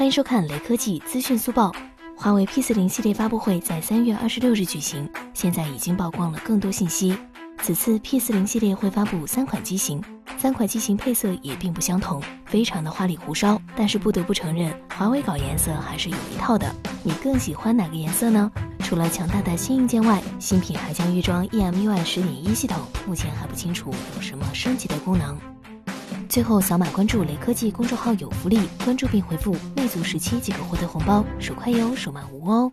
欢迎收看雷科技资讯速报。华为 P 四零系列发布会在三月二十六日举行，现在已经曝光了更多信息。此次 P 四零系列会发布三款机型，三款机型配色也并不相同，非常的花里胡哨。但是不得不承认，华为搞颜色还是有一套的。你更喜欢哪个颜色呢？除了强大的新硬件外，新品还将预装 EMUI 十点一系统，目前还不清楚有什么升级的功能。最后扫码关注雷科技公众号有福利，关注并回复“魅族十七”即可获得红包，手快有，手慢无哦。